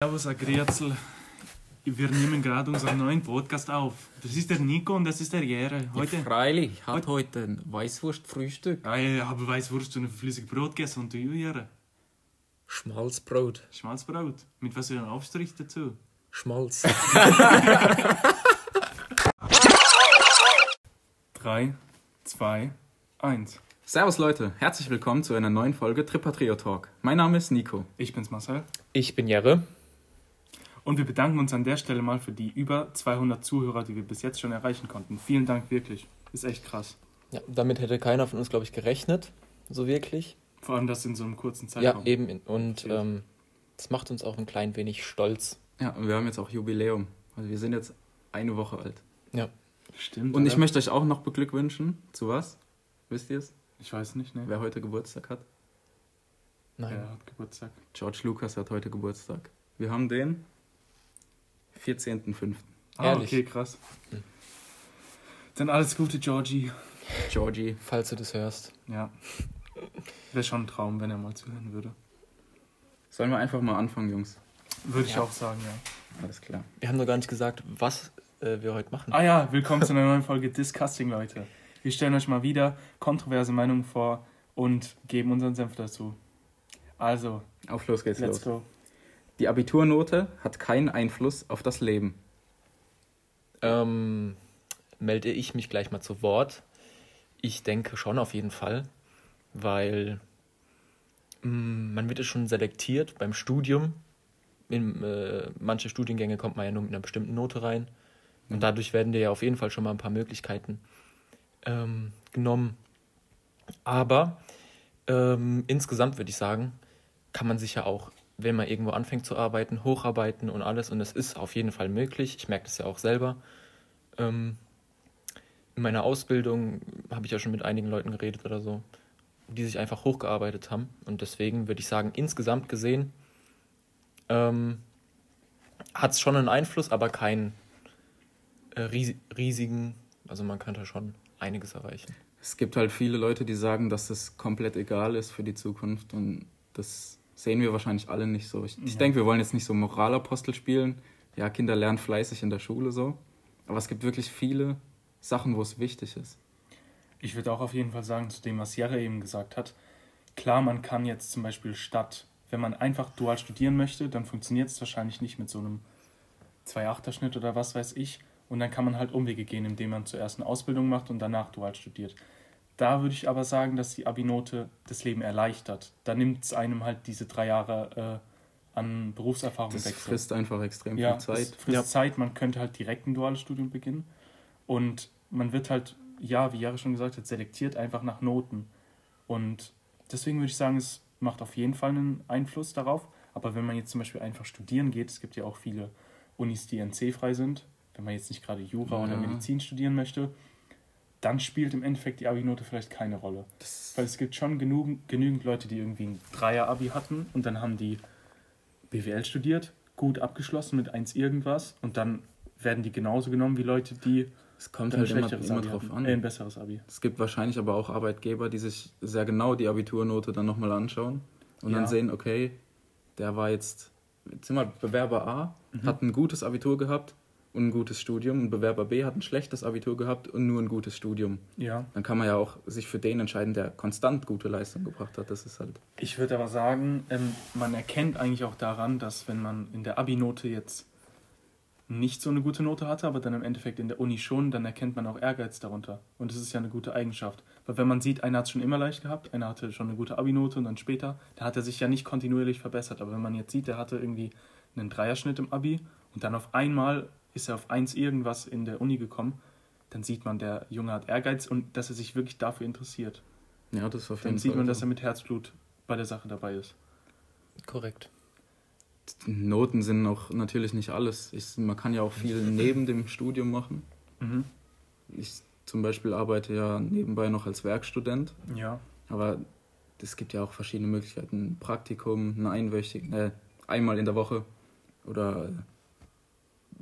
Servus, Grüezi. Wir nehmen gerade unseren neuen Podcast auf. Das ist der Nico und das ist der Jere. Heute. Ja, freilich, ich habe heute ein Weißwurstfrühstück. Ah, ja, aber Weißwurst und ein flüssiges Brot gegessen und du, Jere? Schmalzbrot. Schmalzbrot. Mit was für einem Aufstrich dazu? Schmalz. Drei, zwei, eins. Servus Leute, herzlich willkommen zu einer neuen Folge Tripatrio Talk. Mein Name ist Nico. Ich bin's Marcel. Ich bin Jere. Und wir bedanken uns an der Stelle mal für die über 200 Zuhörer, die wir bis jetzt schon erreichen konnten. Vielen Dank wirklich. Ist echt krass. Ja, damit hätte keiner von uns, glaube ich, gerechnet. So wirklich. Vor allem das in so einem kurzen Ja, Zeitraum. eben. Und Okay. ähm, das macht uns auch ein klein wenig stolz. Ja, und wir haben jetzt auch Jubiläum. Also wir sind jetzt eine Woche alt. Ja. Stimmt. Und ich oder? möchte euch auch noch beglückwünschen. Zu was? Wisst ihr es? Ich weiß nicht, ne? Wer heute Geburtstag hat? Nein. Wer hat Geburtstag? George Lucas hat heute Geburtstag. Wir haben den 14.05. Ah, Ehrlich? okay, krass. Hm. Dann alles Gute, Georgie. Georgie. Falls du das hörst. Ja. Wäre schon ein Traum, wenn er mal zuhören würde. Sollen wir einfach mal anfangen, Jungs? Würde ich Ja. auch sagen, ja. Alles klar. Wir haben noch gar nicht gesagt, was äh, wir heute machen. Ah ja, willkommen zu einer neuen Folge Discussing, Leute. Wir stellen euch mal wieder kontroverse Meinungen vor und geben unseren Senf dazu. Also, Auf los geht's let's los. go. Die Abiturnote hat keinen Einfluss auf das Leben. Ähm, melde ich mich gleich mal zu Wort. Ich denke schon auf jeden Fall, weil mh, man wird ja schon selektiert beim Studium. In äh, manche Studiengänge kommt man ja nur mit einer bestimmten Note rein. Und dadurch werden dir ja auf jeden Fall schon mal ein paar Möglichkeiten ähm, genommen. Aber ähm, insgesamt würde ich sagen, kann man sich ja auch, wenn man irgendwo anfängt zu arbeiten, hocharbeiten und alles. Und es ist auf jeden Fall möglich. Ich merke das ja auch selber. Ähm, in meiner Ausbildung habe ich ja schon mit einigen Leuten geredet oder so, die sich einfach hochgearbeitet haben. Und deswegen würde ich sagen, insgesamt gesehen ähm, hat es schon einen Einfluss, aber keinen äh, ries riesigen. Also man könnte schon einiges erreichen. Es gibt halt viele Leute, die sagen, dass das komplett egal ist für die Zukunft und das sehen wir wahrscheinlich alle nicht so. Ich, ich Ja. denke, wir wollen jetzt nicht so Moralapostel spielen. Ja, Kinder lernen fleißig in der Schule so. Aber es gibt wirklich viele Sachen, wo es wichtig ist. Ich würde auch auf jeden Fall sagen, zu dem, was Jere eben gesagt hat. Klar, man kann jetzt zum Beispiel statt, wenn man einfach dual studieren möchte, dann funktioniert es wahrscheinlich nicht mit so einem 2-8er-Schnitt oder was weiß ich. Und dann kann man halt Umwege gehen, indem man zuerst eine Ausbildung macht und danach dual studiert. Da würde ich aber sagen, dass die Abi-Note das Leben erleichtert. Da nimmt es einem halt diese drei Jahre äh, an Berufserfahrung Das weg. so. frisst einfach extrem ja, viel Zeit. Es frisst Ja. Zeit, man könnte halt direkt ein duales Studium beginnen. Und man wird halt, ja, wie Jahre schon gesagt hat, selektiert einfach nach Noten. Und deswegen würde ich sagen, es macht auf jeden Fall einen Einfluss darauf. Aber wenn man jetzt zum Beispiel einfach studieren geht, es gibt ja auch viele Unis, die NC-frei sind, wenn man jetzt nicht gerade Jura oder Ja. Medizin studieren möchte, dann spielt im Endeffekt die Abi-Note vielleicht keine Rolle. Das, Weil es gibt schon genügend, genügend Leute, die irgendwie ein Dreier-Abi hatten und dann haben die BWL studiert, gut abgeschlossen mit 1 irgendwas und dann werden die genauso genommen wie Leute, die es kommt halt immer, immer Abi drauf hatten. an. Äh, ein besseres Abi. Es gibt wahrscheinlich aber auch Arbeitgeber, die sich sehr genau die Abiturnote dann nochmal anschauen und Ja. dann sehen, okay, der war jetzt, jetzt sind wir Bewerber A, Mhm. hat ein gutes Abitur gehabt und ein gutes Studium und Bewerber B hat ein schlechtes Abitur gehabt und nur ein gutes Studium. Ja. Dann kann man ja auch sich für den entscheiden, der konstant gute Leistung gebracht hat. Das ist halt. Ich würde aber sagen, ähm, man erkennt eigentlich auch daran, dass wenn man in der Abi-Note jetzt nicht so eine gute Note hatte, aber dann im Endeffekt in der Uni schon, dann erkennt man auch Ehrgeiz darunter. Und das ist ja eine gute Eigenschaft. Weil wenn man sieht, einer hat es schon immer leicht gehabt, einer hatte schon eine gute Abi-Note und dann später, da hat er sich ja nicht kontinuierlich verbessert. Aber wenn man jetzt sieht, der hatte irgendwie einen Dreierschnitt im Abi und dann auf einmal ist er auf eins irgendwas in der Uni gekommen, dann sieht man, der Junge hat Ehrgeiz und dass er sich wirklich dafür interessiert. Ja, das ist auf Dann sieht Fall man, dass er mit Herzblut bei der Sache dabei ist. Korrekt. Noten sind auch natürlich nicht alles. Ich, man kann ja auch viel neben dem Studium machen. Mhm. Ich zum Beispiel arbeite ja nebenbei noch als Werkstudent. Ja. Aber es gibt ja auch verschiedene Möglichkeiten. Ein Praktikum, ein einwöchig, äh, einmal in der Woche oder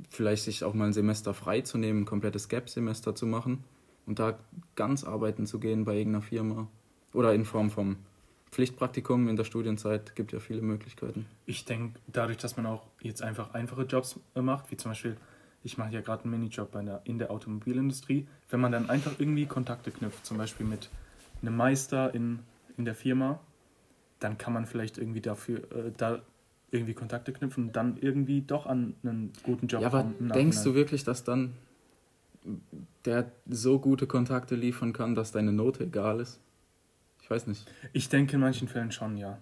vielleicht sich auch mal ein Semester frei zu nehmen, ein komplettes Gap-Semester zu machen und da ganz arbeiten zu gehen bei irgendeiner Firma oder in Form vom Pflichtpraktikum in der Studienzeit gibt ja viele Möglichkeiten. Ich denke, dadurch, dass man auch jetzt einfach einfache Jobs äh, macht, wie zum Beispiel, ich mache ja gerade einen Minijob bei der, in der Automobilindustrie, wenn man dann einfach irgendwie Kontakte knüpft, zum Beispiel mit einem Meister in, in der Firma, dann kann man vielleicht irgendwie dafür, äh, da irgendwie Kontakte knüpfen und dann irgendwie doch an einen guten Job Ja, aber kommen denkst du wirklich, dass dann der so gute Kontakte liefern kann, dass deine Note egal ist? Ich weiß nicht. Ich denke in manchen Fällen schon, ja.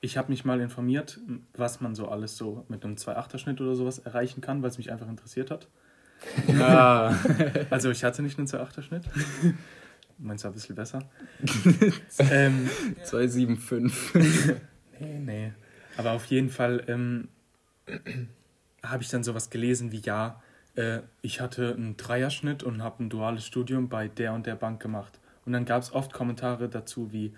Ich habe mich mal informiert, was man so alles so mit einem 2-8er-Schnitt oder sowas erreichen kann, weil es mich einfach interessiert hat. Ja, Also ich hatte nicht einen 2-8er-Schnitt. Meins war ein bisschen besser. ähm, 275. nee, nee. Aber auf jeden Fall ähm, habe ich dann sowas gelesen wie, ja, äh, ich hatte einen Dreierschnitt und habe ein duales Studium bei der und der Bank gemacht. Und dann gab es oft Kommentare dazu wie,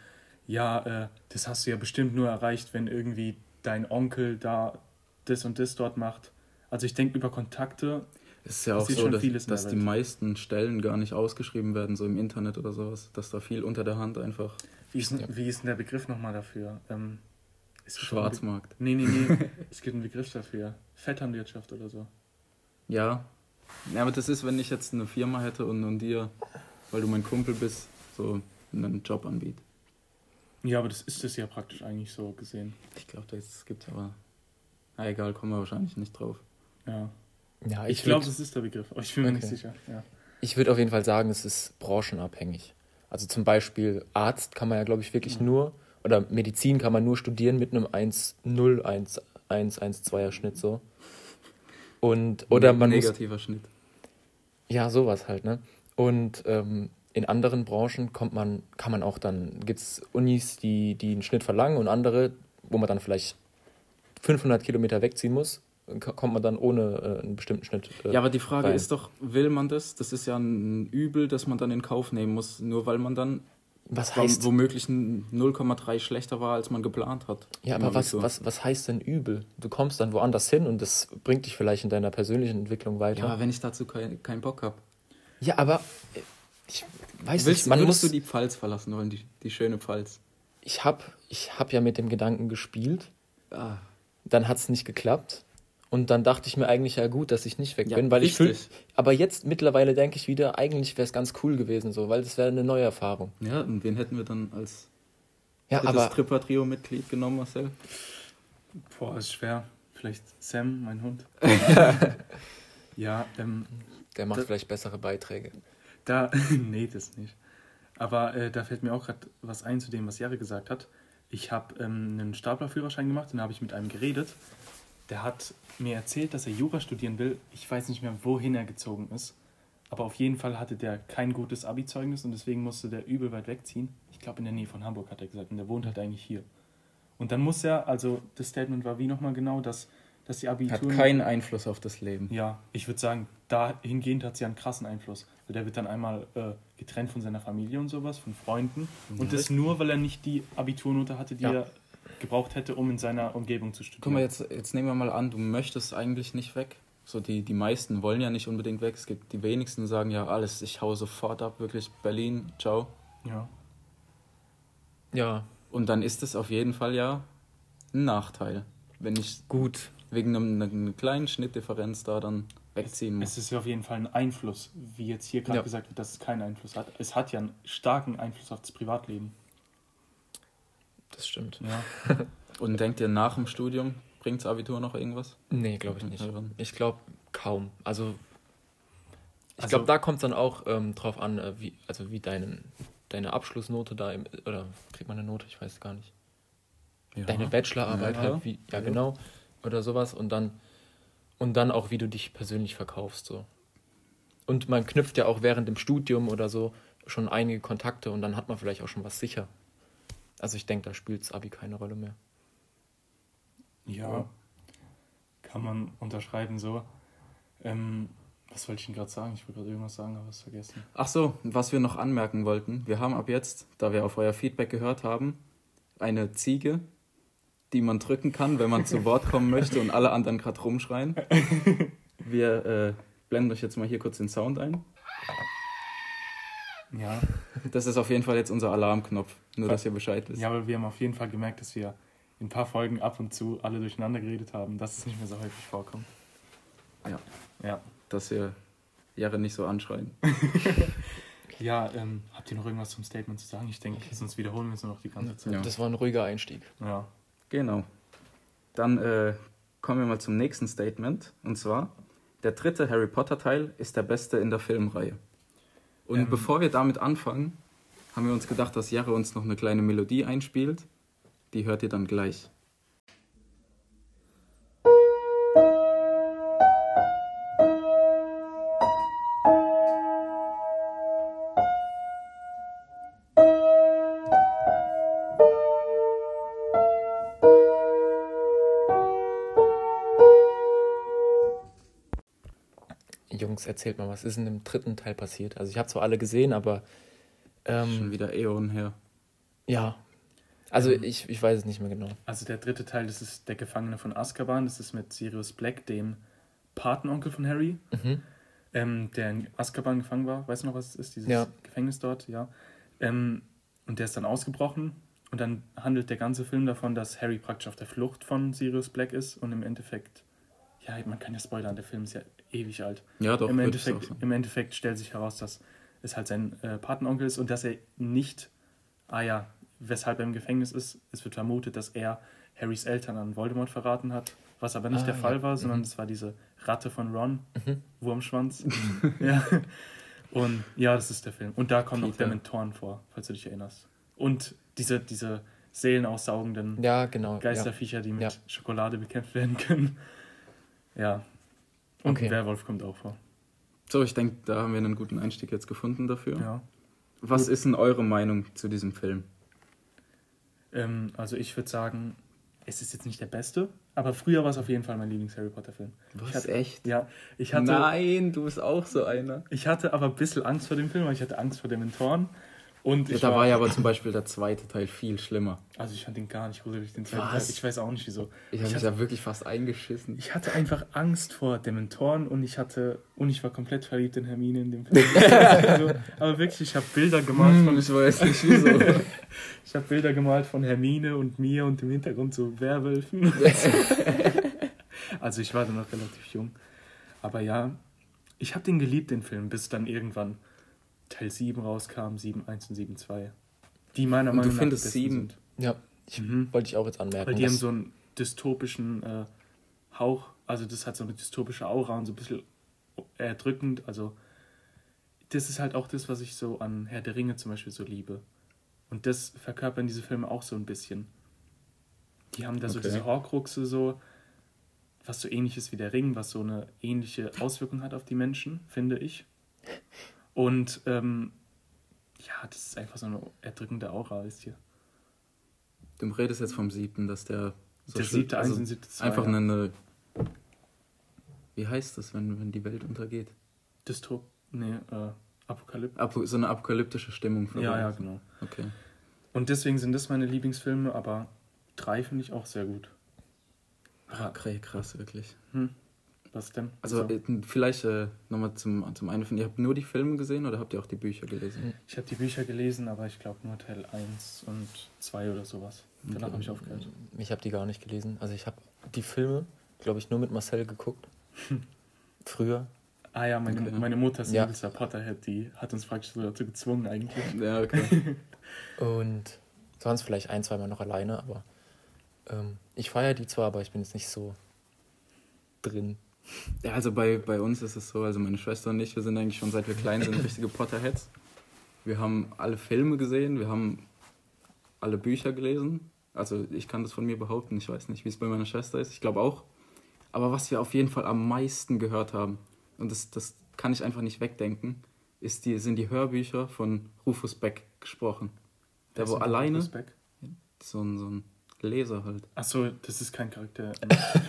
ja, äh, das hast du ja bestimmt nur erreicht, wenn irgendwie dein Onkel da das und das dort macht. Also ich denke über Kontakte, Es ist ja auch so, schon dass, dass die meisten Stellen gar nicht ausgeschrieben werden, so im Internet oder sowas. Dass da viel unter der Hand einfach wie ist, denn- wie ist denn der Begriff nochmal dafür? Ähm, es Be- Schwarzmarkt. Nee, nee, nee, es gibt einen Begriff dafür. Vetternwirtschaft oder so. Ja. ja, aber das ist, wenn ich jetzt eine Firma hätte und, und dir, weil du mein Kumpel bist, so einen Job anbietet. Ja, aber das ist es ja praktisch eigentlich so gesehen. Ich glaube, das gibt aber. Na egal, kommen wir wahrscheinlich nicht drauf. Ja. Ja, Ich, ich glaube, würde das ist der Begriff, aber ich bin mir nicht Okay. sicher. Ja. ich würd auf jeden Fall sagen, es ist branchenabhängig. Also zum Beispiel Arzt kann man ja, glaube ich, wirklich nur, oder Medizin kann man nur studieren mit einem 1-0, 1-1-1-2er Schnitt so. Und, oder man muss, Negativer Schnitt. Ja, sowas halt, ne? Und ähm, in anderen Branchen kommt man, kann man auch dann, gibt es Unis, die, die einen Schnitt verlangen und andere, wo man dann vielleicht 500 Kilometer wegziehen muss, kommt man dann ohne äh, einen bestimmten Schnitt. Äh, Ja, aber die Frage rein. ist doch, will man das? Das ist ja ein Übel, das man dann in Kauf nehmen muss, nur weil man dann was heißt, womöglich ein 0,3 schlechter war, als man geplant hat. ja, aber was, Abitur. was, was heißt denn übel? Du kommst dann woanders hin und das bringt dich vielleicht in deiner persönlichen Entwicklung Ja, weiter. aber wenn ich dazu keinen keinen Bock habe. Ja, aber äh, ich weiß Willst, nicht, man würdest muss, du die Pfalz verlassen wollen, die, die schöne Pfalz? ich habe ich hab ja mit dem Gedanken gespielt, Ah, dann hat es nicht geklappt. Und dann dachte ich mir eigentlich, ja gut, dass ich nicht weg Ja, bin, weil ich fühl, richtig. Aber jetzt mittlerweile denke ich wieder, eigentlich wäre es ganz cool gewesen, so, weil das wäre eine neue Erfahrung. ja, und wen hätten wir dann als Ja, aber Tripper-Trio-Mitglied genommen, Marcel? Boah, ist schwer. Vielleicht Sam, mein Hund. ja, ähm, der macht das- vielleicht bessere Beiträge. da, nee, das nicht. Aber äh, da fällt mir auch gerade was ein zu dem, was Jare gesagt hat. Ich habe ähm, einen Staplerführerschein gemacht und da habe ich mit einem geredet. Der hat mir erzählt, dass er Jura studieren will. Ich weiß nicht mehr, wohin er gezogen ist. Aber auf jeden Fall hatte der kein gutes Abi-Zeugnis und deswegen musste der übel weit wegziehen. Ich glaube, in der Nähe von Hamburg hat er gesagt. Und der wohnt halt eigentlich hier. Und dann muss er, also das Statement war wie nochmal genau, dass, dass die Abitur. Hat keinen Einfluss auf das Leben. Ja, ich würde sagen, dahingehend hat sie einen krassen Einfluss. Weil der wird dann einmal äh, getrennt von seiner Familie und sowas, von Freunden. Und das nur, weil er nicht die Abiturnote hatte, die Ja. er gebraucht hätte, um in seiner Umgebung zu studieren. Guck mal, jetzt, jetzt nehmen wir mal an, du möchtest eigentlich nicht weg. So, die, die meisten wollen ja nicht unbedingt weg. Es gibt die wenigsten, sagen ja alles, ich hau sofort ab, wirklich Berlin, ciao. Ja. Ja, Und dann ist es auf jeden Fall ja ein Nachteil, wenn ich gut. wegen einem, einer kleinen Schnittdifferenz da dann wegziehen muss. Es ist ja auf jeden Fall ein Einfluss, wie jetzt hier gerade Ja. gesagt wird, dass es keinen Einfluss hat. Es hat ja einen starken Einfluss auf das Privatleben. Das stimmt. Ja. Und denkt ihr, nach dem Studium bringt das Abitur noch irgendwas? Nee, glaube ich nicht. Ich glaube kaum. Also, ich Also- glaube, da kommt es dann auch ähm, drauf an, äh, wie, also wie deinen, deine Abschlussnote da, im, oder kriegt man eine Note, ich weiß gar nicht. Ja. Deine Bachelorarbeit Ja. halt, wie, ja, Ja. genau, oder sowas und dann, und dann auch, wie du dich persönlich verkaufst, so. Und man knüpft ja auch während dem Studium oder so schon einige Kontakte und dann hat man vielleicht auch schon was sicher. Also ich denke, da spielt das Abi keine Rolle mehr. Ja. Kann man unterschreiben so. Ähm, was wollte ich denn gerade sagen? Ich wollte gerade irgendwas sagen, aber es vergessen. Ach so, was wir noch anmerken wollten. Wir haben ab jetzt, da wir auf euer Feedback gehört haben, eine Ziege, die man drücken kann, wenn man zu Wort kommen möchte und alle anderen gerade rumschreien. Wir äh, blenden euch jetzt mal hier kurz den Sound ein. Ja. Das ist auf jeden Fall jetzt unser Alarmknopf. Nur, dass ihr Bescheid wisst. Ja, aber wir haben auf jeden Fall gemerkt, dass wir in ein paar Folgen ab und zu alle durcheinander geredet haben, dass es nicht mehr so häufig vorkommt. Ja. Ja. Dass wir Jahre nicht so anschreien. Ja, ähm, habt ihr noch irgendwas zum Statement zu sagen? Ich denke, sonst wiederholen wir es nur noch die ganze Zeit. Ja. Das war ein ruhiger Einstieg. Ja. Genau. Dann äh, kommen wir mal zum nächsten Statement. Und zwar, der dritte Harry Potter Teil ist der beste in der Filmreihe. Und Ähm. bevor wir damit anfangen, haben wir uns gedacht, dass Jarre uns noch eine kleine Melodie einspielt. Die hört ihr dann gleich. Jungs, erzählt mal, was ist in dem dritten Teil passiert? Also ich habe zwar alle gesehen, aber Schon ähm, wieder Äonen her. ja. Also Ähm. ich, ich weiß es nicht mehr genau. Also der dritte Teil, das ist der Gefangene von Azkaban. Das ist mit Sirius Black, dem Patenonkel von Harry, Mhm. ähm, der in Azkaban gefangen war. Weißt du noch, was es ist? Dieses Ja. Gefängnis dort, ja. Ähm, und der ist dann ausgebrochen. Und dann handelt der ganze Film davon, dass Harry praktisch auf der Flucht von Sirius Black ist und im Endeffekt, ja, man kann ja spoilern, der Film ist ja ewig alt. Ja, doch. Im, auch Endeffekt. Im Endeffekt stellt sich heraus, dass es halt sein äh, Patenonkel ist und dass er nicht, ah ja, weshalb er im Gefängnis ist. Es wird vermutet, dass er Harrys Eltern an Voldemort verraten hat, was aber nicht Ah, der Fall ja. war, sondern Mhm. es war diese Ratte von Ron, Mhm. Wurmschwanz. ja. Und ja, das ist der Film. Und da kommen Peter. Dementoren vor, falls du dich erinnerst. Und diese, diese seelenaussaugenden Ja, genau. Ja. Geisterviecher, die mit Ja. Schokolade bekämpft werden können. Ja. Und Okay. Werwolf kommt auch vor. So, ich denke, da haben wir einen guten Einstieg jetzt gefunden dafür. Ja. Was Gut. ist denn eure Meinung zu diesem Film? Ähm, also ich würde sagen, es ist jetzt nicht der beste, aber früher war es auf jeden Fall mein Lieblings-Harry Potter-Film. Was, Ich hatte- echt? Ja, ich hatte, Nein, du bist auch so einer. ich hatte aber ein bisschen Angst vor dem Film, weil ich hatte Angst vor den Mentoren. Und Ja, da war ja aber zum Beispiel der zweite Teil viel schlimmer. Also ich fand den gar nicht gruselig, den zweiten Was? Teil. Ich weiß auch nicht wieso. Ich habe Ich mich hatte- ja wirklich fast eingeschissen. Ich hatte einfach Angst vor Dementoren und ich hatte und ich war komplett verliebt in Hermine in dem Film. also, aber wirklich, ich habe Bilder gemalt von Hm, ich weiß nicht wieso. ich habe Bilder gemalt von Hermine und mir und im Hintergrund so Werwölfen. also ich war dann noch relativ jung. Aber ja, ich habe den geliebt, den Film, bis dann irgendwann Teil 7 rauskam, 7, 1 und 7, 2. Die meiner Und du Meinung nach findest die besten 7 sind. Ja, ich, Mhm. wollte ich auch jetzt anmerken. Weil die haben so einen dystopischen äh, Hauch, also das hat so eine dystopische Aura und so ein bisschen erdrückend. Also das ist halt auch das, was ich so an Herr der Ringe zum Beispiel so liebe. Und das verkörpern diese Filme auch so ein bisschen. Die haben da so Okay. diese Horcruxe so, was so ähnlich ist wie der Ring, was so eine ähnliche Auswirkung hat auf die Menschen, finde ich. Und ähm, ja, das ist einfach so eine erdrückende Aura, wisst ihr. Du redest jetzt vom siebten, dass der. so der siebte also und siebte zwei. Einfach ja. eine. Wie heißt das, wenn, wenn die Welt untergeht? Dystop. Nee, äh, Apokalypse. Apo, so eine apokalyptische Stimmung. Ja, ja, genau. Okay. Und deswegen sind das meine Lieblingsfilme, aber drei finde ich auch sehr gut. Ah, krass, krass, wirklich. Hm. Was denn? Also, äh, vielleicht äh, nochmal zum, zum einen von ihr. Habt ihr nur die Filme gesehen oder habt ihr auch die Bücher gelesen? ich habe die Bücher gelesen, aber ich glaube nur Teil 1 und 2 oder sowas. Danach Okay. habe ich aufgehört. Ich habe die gar nicht gelesen. Also ich habe die Filme, glaube ich, nur mit Marcel geguckt. Früher. Ah ja, meine, Okay. meine Mutter ist Ja. ein. Potterhead, die hat uns praktisch so dazu gezwungen eigentlich. Ja, okay. Und sonst vielleicht ein, zweimal noch alleine, aber ähm, ich feiere die zwar, aber ich bin jetzt nicht so drin. Ja, also bei, bei uns ist es so, also meine Schwester und ich, wir sind eigentlich schon seit wir klein sind richtige Potterheads. Wir haben alle Filme gesehen, wir haben alle Bücher gelesen. Also ich kann das von mir behaupten, ich weiß nicht, wie es bei meiner Schwester ist, ich glaube auch. Aber was wir auf jeden Fall am meisten gehört haben, und das, das kann ich einfach nicht wegdenken, ist die, sind die Hörbücher von Rufus Beck gesprochen. Der wo alleine, so ein, so ein Leser halt. Achso, das ist kein Charakter.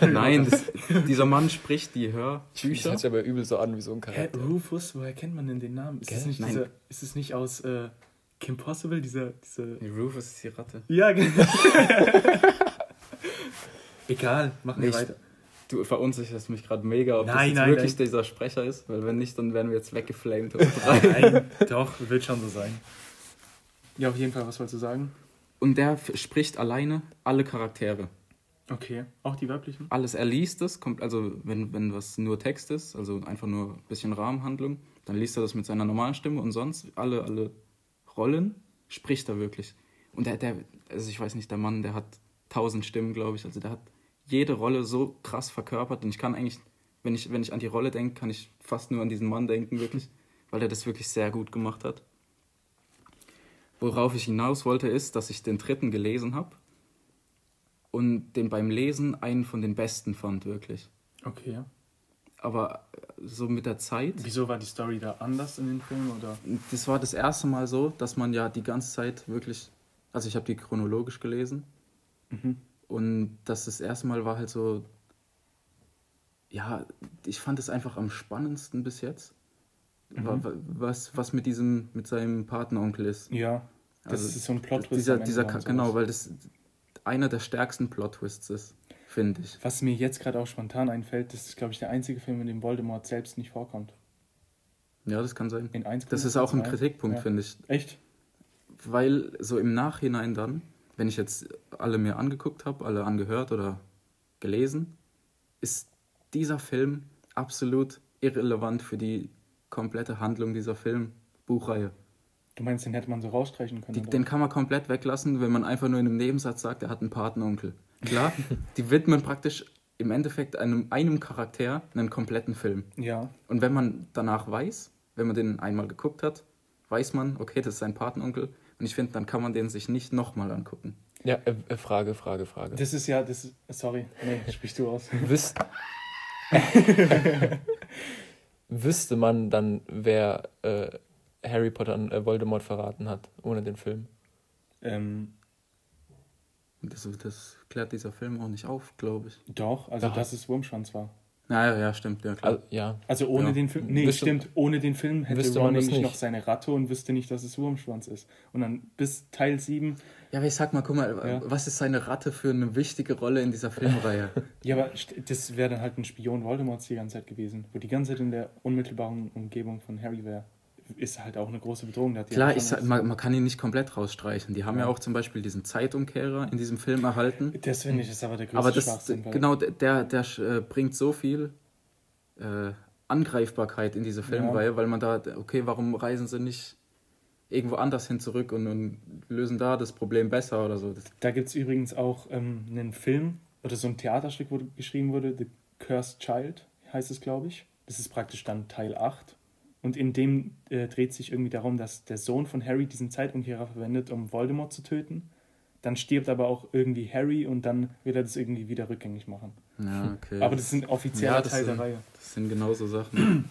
Nein, das, dieser Mann spricht die Das Hörbücher. hört sich aber übel so an wie so ein Hä, Charakter. Rufus, woher kennt man denn den Namen? Ist Gell? es nicht, Nein. dieser, ist es nicht aus äh, Kim Possible, dieser, dieser Nee, Rufus ist die Ratte. Ja, genau. Egal, machen wir weiter. Du verunsicherst mich gerade mega, ob das Nein, jetzt nein, wirklich nein. dieser Sprecher ist, weil wenn nicht, dann werden wir jetzt weggeflamed. Nein, doch, wird schon so sein. Ja, auf jeden Fall, was wolltest du sagen? Und der spricht alleine alle Charaktere. Okay, auch die weiblichen? Alles, er liest es, kommt, also wenn, wenn was nur Text ist, also einfach nur ein bisschen Rahmenhandlung, dann liest er das mit seiner normalen Stimme und sonst alle, alle Rollen spricht er wirklich. Und der, der, also ich weiß nicht, der Mann, der hat tausend Stimmen, glaube ich, also der hat jede Rolle so krass verkörpert und ich kann eigentlich, wenn ich, wenn ich an die Rolle denke, kann ich fast nur an diesen Mann denken, wirklich, weil er das wirklich sehr gut gemacht hat. Worauf ich hinaus wollte, ist, dass ich den dritten gelesen habe und den beim Lesen einen von den besten fand, wirklich. Okay. Aber äh, so mit der Zeit, Wieso war die Story da anders in den Filmen? Oder? das war das erste Mal so, dass man ja die ganze Zeit wirklich, also ich habe die chronologisch gelesen Mhm. und das das erste Mal war halt so, ja, ich fand es einfach am spannendsten bis jetzt, Mhm. wa- was, was mit diesem, mit seinem Patenonkel ist. Ja, das Also, ist so ein Plot-Twist. Dieser, dieser, genau, weil das einer der stärksten Plot-Twists ist, finde ich. Was mir jetzt gerade auch spontan einfällt, das ist, glaube ich, der einzige Film, in dem Voldemort selbst nicht vorkommt. Ja, das kann sein. In 1, Das ist auch ein. Kritikpunkt, Ja. finde ich. Echt? Weil so im Nachhinein dann, wenn ich jetzt alle mir angeguckt habe, alle angehört oder gelesen, ist dieser Film absolut irrelevant für die komplette Handlung dieser Film-Buchreihe. Du meinst, den hätte man so rausstreichen können? Die, den kann man komplett weglassen, wenn man einfach nur in einem Nebensatz sagt, er hat einen Patenonkel. Klar, die widmen praktisch im Endeffekt einem, einem Charakter einen kompletten Film. ja, Und wenn man danach weiß, wenn man den einmal geguckt hat, weiß man, okay, das ist sein Patenonkel. Und ich finde, dann kann man den sich nicht nochmal angucken. Ja, äh, äh, Frage, Frage, Frage. das ist ja, das ist, sorry, nee, sprichst du aus. Wüs Wüsste man dann, wer äh, Harry Potter an äh, Voldemort verraten hat, ohne den Film? Ähm, Das, das klärt dieser Film auch nicht auf, glaube ich. doch, also Doch. dass es Wurmschwanz war. Naja, ja, stimmt, ja klar. Also, ja. Also ohne Ja. den Film, nee, Wüsste- stimmt, ohne den Film hätte Ron nämlich nicht. noch seine Ratte und wüsste nicht, dass es Wurmschwanz ist. Und dann bis Teil 7, ja, aber ich sag mal, guck mal, Ja. was ist seine Ratte für eine wichtige Rolle in dieser Filmreihe? ja, aber das wäre dann halt ein Spion Voldemorts die ganze Zeit gewesen, wo die ganze Zeit in der unmittelbaren Umgebung von Harry wäre. Ist halt auch eine große Bedrohung. Klar, einfach ich sag, man, man kann ihn nicht komplett rausstreichen. Die haben ja. Ja. auch zum Beispiel diesen Zeitumkehrer in diesem Film erhalten. Das finde ich ist aber der größte Aber das, Schwachsinn. genau, der, der äh, bringt so viel äh, Angreifbarkeit in diese Filmreihe, weil man da, okay, warum reisen sie nicht irgendwo anders hin zurück und, und lösen da das Problem besser oder so? Das, Da gibt es übrigens auch ähm, einen Film oder so ein Theaterstück, wo geschrieben wurde, The Cursed Child heißt es, glaube ich. Das ist praktisch dann Teil 8. Und in dem äh, dreht sich irgendwie darum, dass der Sohn von Harry diesen Zeitumkehrer verwendet, um Voldemort zu töten. Dann stirbt aber auch irgendwie Harry und dann wird er das irgendwie wieder rückgängig machen. ja, okay. Aber das ist ein offizieller Ja, Teil der sind- Reihe. das sind genau so Sachen.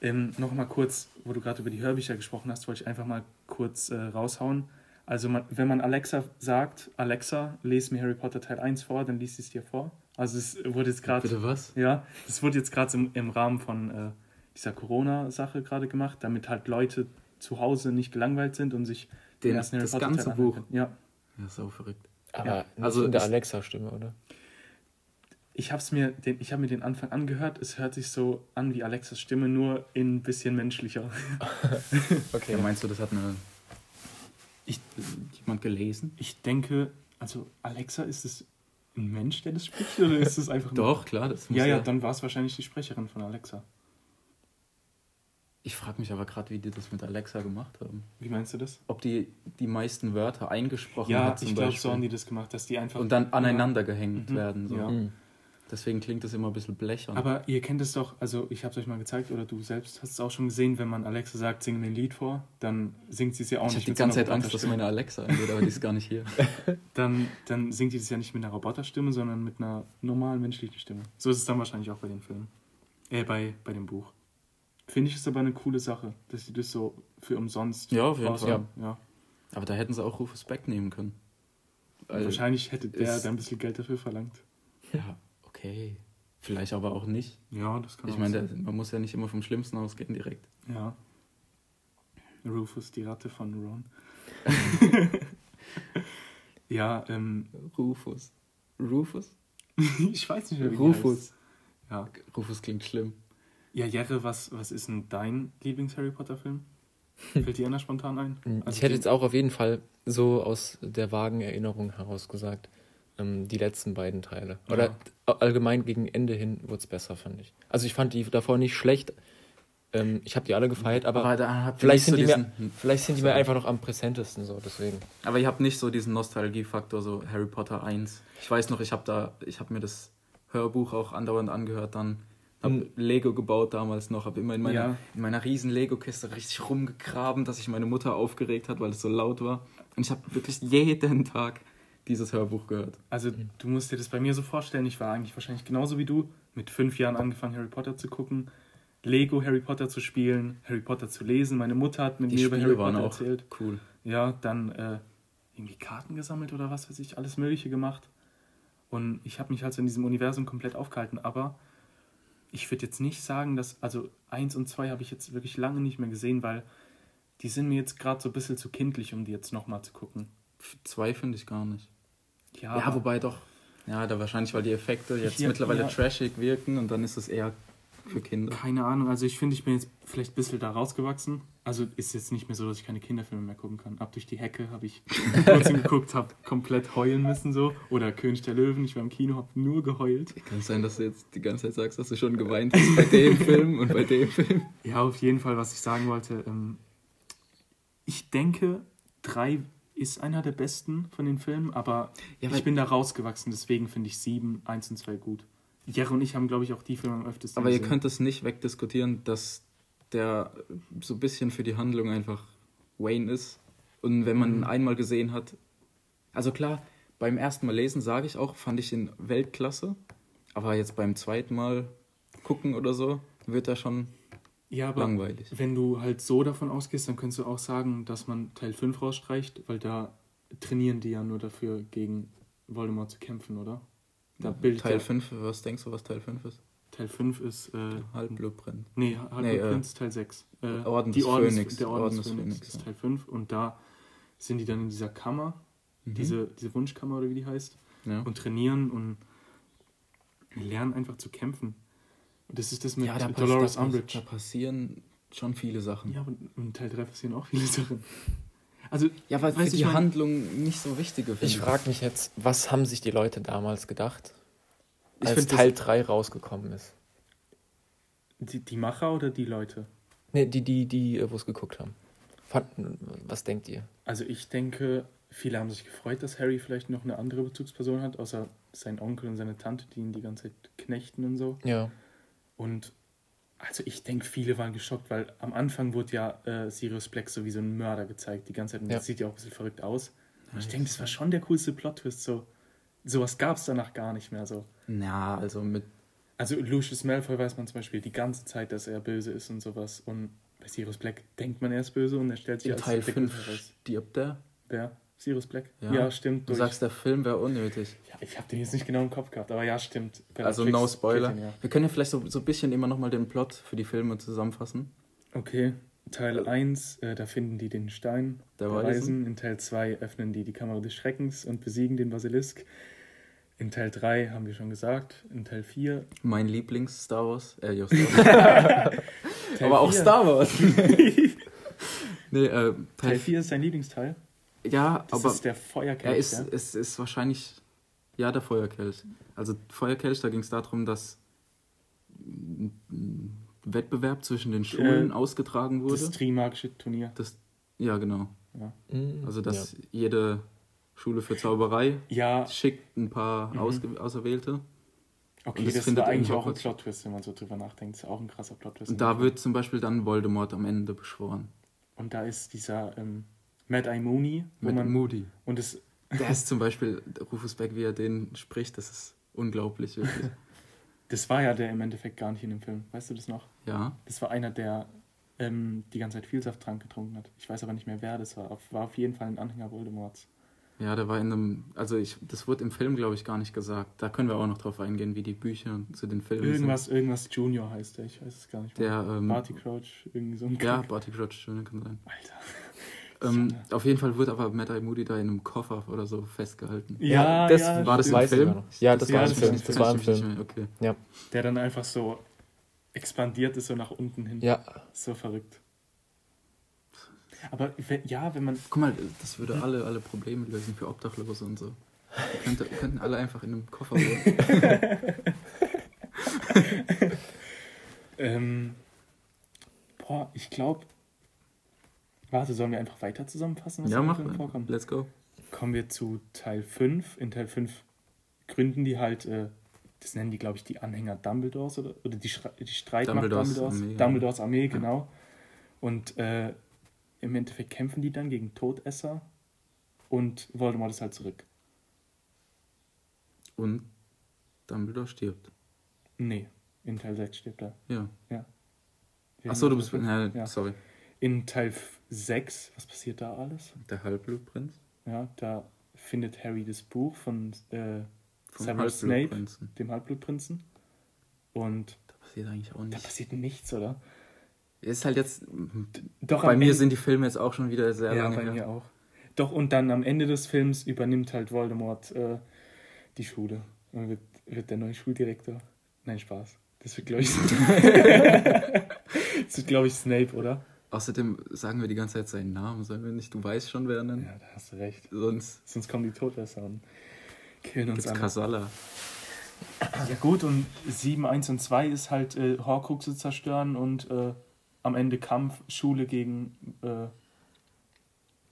Ähm, Nochmal kurz, wo du gerade über die Hörbücher gesprochen hast, wollte ich einfach mal kurz äh, raushauen. Also man, wenn man Alexa sagt, Alexa, lese mir Harry Potter Teil 1 vor, dann liest sie es dir vor. Also es wurde jetzt gerade, Bitte was? ja, das wurde jetzt gerade im, im Rahmen von äh, dieser Corona-Sache gerade gemacht, damit halt Leute zu Hause nicht gelangweilt sind und sich Den, ersten das Teil ganze anhören Buch. Ja, Ja, sau verrückt. Aber Ja, nicht also in der Alexa-Stimme, oder? Ich habe mir den, ich habe mir den Anfang angehört. Es hört sich so an wie Alexas Stimme, nur in ein bisschen menschlicher. Okay. Ja, meinst du, das hat eine, Ich, jemand gelesen? Ich denke, also Alexa, ist es ein Mensch, der das spricht, oder ist es einfach Doch, klar, das muss Ja, ja, dann war es wahrscheinlich die Sprecherin von Alexa. Ich frage mich aber gerade, wie die das mit Alexa gemacht haben. Wie meinst du das? Ob die die meisten Wörter eingesprochen Ja, hat zum ich glaube, so haben die das gemacht, dass die einfach. und dann aneinander gehängt Mhm. werden. So. Ja. Hm. Deswegen klingt das immer ein bisschen blechern. Aber ihr kennt es doch, also ich habe es euch mal gezeigt, oder du selbst hast es auch schon gesehen, wenn man Alexa sagt, sing mir ein Lied vor, dann singt sie es ja auch ich habe nicht die mit so ganze Zeit Angst, dass meine Alexa angeht, aber die ist gar nicht hier. Dann, dann singt die das ja nicht mit einer Roboterstimme, sondern mit einer normalen menschlichen Stimme. So ist es dann wahrscheinlich auch bei den Filmen. Äh, bei, bei dem Buch. Finde ich es aber eine coole Sache, dass sie das so für umsonst Ja, auf jeden raushauen. Ja. Aber da hätten sie auch Rufus Beck nehmen können. Weil- Wahrscheinlich hätte der da ein bisschen Geld dafür verlangt. Ja, okay. Vielleicht aber auch nicht. Ja, das kann Ich auch meine, der- man muss ja nicht immer vom Schlimmsten ausgehen direkt. Ja. Rufus, die Ratte von Ron. ja, ähm, Rufus. Rufus? ich weiß nicht mehr, wie Rufus. Ja. Rufus klingt schlimm. Ja, Jerre, was, was ist denn dein Lieblings-Harry Potter-Film? Fällt dir einer spontan ein? Also ich hätte jetzt auch auf jeden Fall so aus der vagen Erinnerung heraus gesagt, ähm, die letzten beiden Teile. Oder Ja. allgemein gegen Ende hin wurde es besser, fand ich. Also ich fand die davor nicht schlecht. Ähm, ich habe die alle gefeiert, aber, vielleicht, sind so die mir, diesen- vielleicht sind die mir einfach noch am präsentesten so, deswegen. Aber ihr habt nicht so diesen Nostalgiefaktor, so Harry Potter 1. Ich weiß noch, ich habe da, ich habe mir das Hörbuch auch andauernd angehört, dann habe Mhm. Lego gebaut damals noch, habe immer in meiner, Ja. in meiner riesen Lego-Kiste richtig rumgegraben, dass sich meine Mutter aufgeregt hat, weil es so laut war. Und ich habe wirklich jeden Tag dieses Hörbuch gehört. Also du musst dir das bei mir so vorstellen, ich war eigentlich wahrscheinlich genauso wie du, mit fünf Jahren angefangen Harry Potter zu gucken, Lego Harry Potter zu spielen, Harry Potter zu lesen. Meine Mutter hat mit Die mir über Harry Spiele waren Potter auch erzählt. cool. Ja, dann äh, irgendwie Karten gesammelt oder was weiß ich, alles Mögliche gemacht. Und ich habe mich halt so in diesem Universum komplett aufgehalten, aber ich würde jetzt nicht sagen, dass, also eins und zwei habe ich jetzt wirklich lange nicht mehr gesehen, weil die sind mir jetzt gerade so ein bisschen zu kindlich, um die jetzt nochmal zu gucken. Zwei finde ich gar nicht. Ja, Ja, wobei doch. Ja, da wahrscheinlich, weil die Effekte jetzt Ja, mittlerweile ja. trashig wirken und dann ist es eher für Kinder. Keine Ahnung, also ich finde, ich bin jetzt vielleicht ein bisschen da rausgewachsen. Also ist jetzt nicht mehr so, dass ich keine Kinderfilme mehr gucken kann. Ab durch die Hecke habe ich trotzdem geguckt, habe komplett heulen müssen so. Oder König der Löwen, ich war im Kino, habe nur geheult. Kann es sein, dass du jetzt die ganze Zeit sagst, dass du schon geweint hast bei dem Film und bei dem Film? Ja, auf jeden Fall, was ich sagen wollte. Ähm, ich denke, drei ist einer der besten von den Filmen, aber Ja, ich bin da rausgewachsen, deswegen finde ich sieben, eins und zwei gut. Jerry und ich haben, glaube ich, auch die Filme am öftesten Aber ihr gesehen. könnt es nicht wegdiskutieren, dass der so ein bisschen für die Handlung einfach Wayne ist. Und wenn man ihn einmal gesehen hat, also klar, beim ersten Mal lesen sage ich auch, fand ich ihn Weltklasse. Aber jetzt beim zweiten Mal gucken oder so, wird er schon ja, aber langweilig. Wenn du halt so davon ausgehst, dann könntest du auch sagen, dass man Teil 5 rausstreicht, weil da trainieren die ja nur dafür, gegen Voldemort zu kämpfen, oder? Da bildet Teil ja- 5, was denkst du, was Teil 5 ist? Teil 5 ist. Äh, Halbblut brennt. nee, Halbblut Nee, äh, Teil 6. Äh, Orden die des Ordens, Phönix. Der Orden, Orden des Phönix, Phönix, ist ja. Teil 5 und da sind die dann in dieser Kammer, Mhm. diese, diese Wunschkammer oder wie die heißt, ja. und trainieren und lernen einfach zu kämpfen. Und das ist das mit ja, da, Dolores da, Umbridge. da passieren schon viele Sachen. Ja, und in Teil 3 passieren auch viele Sachen. Also, Ja, weil die ich mein- Handlung nicht so wichtige Ich finde frage mich jetzt, was haben sich die Leute damals gedacht, Ich als find Teil 3 rausgekommen ist? die, die Macher oder die Leute? Ne, die, die, die, äh, wo es geguckt haben. Fanden, was denkt ihr? Also ich denke, viele haben sich gefreut, dass Harry vielleicht noch eine andere Bezugsperson hat, außer sein Onkel und seine Tante, die ihn die ganze Zeit knechten und so. Ja. Und also ich denke, viele waren geschockt, weil am Anfang wurde ja äh, Sirius Black so wie so ein Mörder gezeigt, die ganze Zeit. Und Ja. das sieht ja auch ein bisschen verrückt aus. Und ich denke, das war schon der coolste Plot-Twist. So. Sowas gab es danach gar nicht mehr so. Ja, also mit. Also Lucius Malfoy weiß man zum Beispiel die ganze Zeit, dass er böse ist und sowas. Und bei Sirius Black denkt man, er ist böse und er stellt sich In als Teil der 5 Gute heraus. stirbt der. Wer? Sirius Black? Ja. Ja, stimmt. Du durch- sagst, der Film wäre unnötig. ja, ich habe den jetzt nicht genau im Kopf gehabt, aber ja, stimmt. Also Bellatrix no Spoiler. den, ja. Wir können ja vielleicht so, so ein bisschen immer nochmal den Plot für die Filme zusammenfassen. Okay, Teil 1, äh, da finden die den Stein Der der, Weisen. In Teil 2 öffnen die die Kammer des Schreckens und besiegen den Basilisk. In Teil 3 haben wir schon gesagt. In Teil 4. Mein Lieblings-Star Wars. Äh, ja, Star Wars. Aber auch 4. Star Wars. nee, äh, Teil Teil 4 ist dein Lieblingsteil. Ja, Das aber ist der Feuerkelch. er ist, ja? es ist wahrscheinlich. Ja, der Feuerkelch. Also, Feuerkelch, da ging es darum, dass ein Wettbewerb zwischen den Schulen Äh, ausgetragen wurde. Das Trimagische Turnier. Das, ja, genau. Ja, Mhm. Also, dass jede Schule für Zauberei ja schickt ein paar Mhm. ausge Auserwählte. okay, das das, findet war in eigentlich auch ein Plot-Twist, wenn man so drüber nachdenkt. Das ist auch ein krasser Plot-Twist. Und da wird zum Beispiel dann Voldemort am Ende beschworen. Und da ist dieser ähm, Mad Eye Mooney, Mit man. Moody. Und es Der ist zum Beispiel, Rufus Beck, wie er den spricht, das ist unglaublich, wirklich. Das war ja der im Endeffekt gar nicht in dem Film. Weißt du das noch? ja. Das war einer, der ähm, die ganze Zeit Vielsafttrank getrunken hat. Ich weiß aber nicht mehr, wer das war. War auf jeden Fall ein Anhänger Voldemorts. Ja, der war in einem, also ich, das wurde im Film, glaube ich, gar nicht gesagt. Da können wir auch noch drauf eingehen, wie die Bücher zu den Filmen Irgendwas, irgendwas Junior heißt der. Ich weiß es gar nicht sind. Der, ähm, Barty Crouch, irgendwie so ein ja. Barty Crouch, schön kann sein. Alter. Ähm, auf jeden Fall wird aber Mad Eye Moody da in einem Koffer oder so festgehalten. Ja, das ja, War das im Film? Ja, das, Ja, war im das Film. Das war im Film. Okay. Ja. Der dann einfach so expandiert ist, so nach unten hin. Ja, So verrückt. Aber wenn, ja, wenn man. Guck mal, das würde alle, alle Probleme lösen für Obdachlose und so. Wir könnten, wir könnten alle einfach in einem Koffer wohnen. Ähm, boah, ich glaube. Warte, sollen wir einfach weiter zusammenfassen, ja, im mach vorkommt? Let's go. Kommen wir zu Teil 5. In Teil 5 gründen die halt, äh, das nennen die, glaube ich, die Anhänger Dumbledores oder, oder die, Schre die Streitmacht Dumbledores Dumbledores. Armee, ja. Dumbledores Armee, genau. Und äh, im Endeffekt kämpfen die dann gegen Todesser und Voldemort ist halt zurück. Und Dumbledore stirbt. Nee, in Teil 6 stirbt er. Ja. Wir Achso, du bist. Ja. Ja. Sorry. In Teil 6, was passiert da alles? Der Halbblutprinz Ja, da findet Harry das Buch von äh, Severus Snape, dem Halbblutprinzen. Und Da passiert eigentlich auch da nichts. passiert nichts, oder? Ist halt jetzt. Doch, Bei mir Ende- sind die Filme jetzt auch schon wieder sehr ja, lange bei her. mir auch. Doch, und dann am Ende des Films übernimmt halt Voldemort äh, die Schule und wird, wird der neue Schuldirektor. Nein, Spaß. Das wird, glaube ich, das wird, glaube ich, Snape, oder? Außerdem sagen wir die ganze Zeit seinen Namen, sollen wir nicht? Du weißt schon, wer nennen. Ja, da hast du recht. Sonst Sonst kommen die Todesser und killen uns alle. Kasala. Ja gut, und 7, 1 und 2 ist halt äh, Horcruxe zerstören und äh, am Ende Kampf, Schule gegen, äh,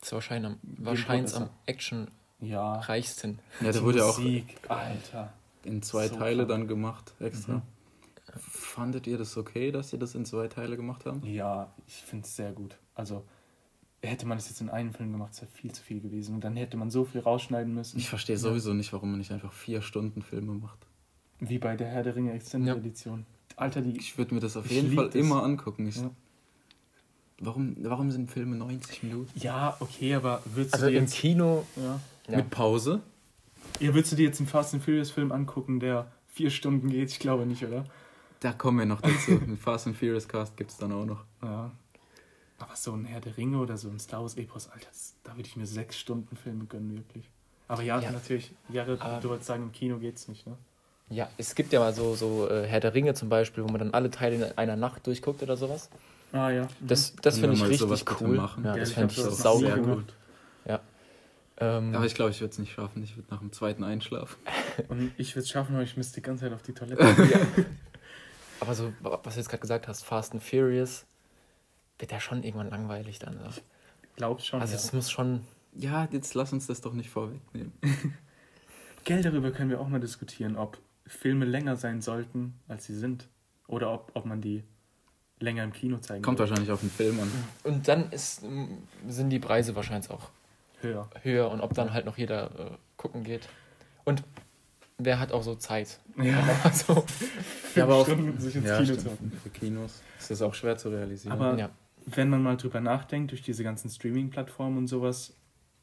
das ist wahrscheinlich am, wahrscheinlich am actionreichsten. ja, Ja, der wurde ja auch Alter. in zwei So Teile krank. dann gemacht, extra. Mhm. Fandet ihr das okay, dass sie das in zwei Teile gemacht haben? Ja, ich finde es sehr gut. Also hätte man das jetzt in einem Film gemacht, es wäre viel zu viel gewesen. Und dann hätte man so viel rausschneiden müssen. Ich verstehe sowieso nicht, warum man nicht einfach vier Stunden Filme macht. Wie bei der Herr der Ringe Extended Ja. Edition. Alter, die. Ich würde mir das auf jeden Fall das. immer angucken. Ich, Ja. warum, warum sind Filme 90 Minuten? Ja, okay, aber würdest Also du dir im jetzt. Kino. Ja. Ja. Mit Pause? ja, würdest du dir jetzt einen Fast and Furious Film angucken, der vier Stunden geht? Ich glaube nicht, oder? Da kommen wir noch dazu. Ein Fast and Furious Cast gibt es dann auch noch. Ja. Aber so ein Herr der Ringe oder so ein Star Wars Epos, Alter, das, da würde ich mir sechs Stunden Filme gönnen, wirklich. Aber ja, Ja. natürlich, Jared, Aber- du wolltest sagen, im Kino geht's nicht, ne? Ja, es gibt ja mal so, so äh, Herr der Ringe zum Beispiel, wo man dann alle Teile in einer Nacht durchguckt oder sowas. Ah ja. Das, das Können finde ich richtig cool. machen? Ja, Ja, das ich fände ich sowas sau immer. gut. Ähm, Aber ich glaube, ich würde es nicht schaffen. Ich würde nach dem zweiten einschlafen. Und ich würde es schaffen, aber ich müsste die ganze Zeit auf die Toilette. aber so, was du jetzt gerade gesagt hast, Fast and Furious, wird ja schon irgendwann langweilig dann. So. Glaub schon. Also ja. es muss schon. Ja, jetzt lass uns das doch nicht vorwegnehmen. Gell, darüber können wir auch mal diskutieren, ob Filme länger sein sollten, als sie sind. Oder ob, ob man die länger im Kino zeigen Kommt will. wahrscheinlich auf den Film an. Und dann ist, m, sind die Preise wahrscheinlich auch höher. höher und ob dann halt noch jeder äh, gucken geht. Und wer hat auch so Zeit? Ja, Also, Ja, aber auf, Stunden sich ins ja, Kino stimmt. zu Für Kinos ist das auch schwer zu realisieren. Aber- ja. wenn man mal drüber nachdenkt, durch diese ganzen Streaming-Plattformen und sowas,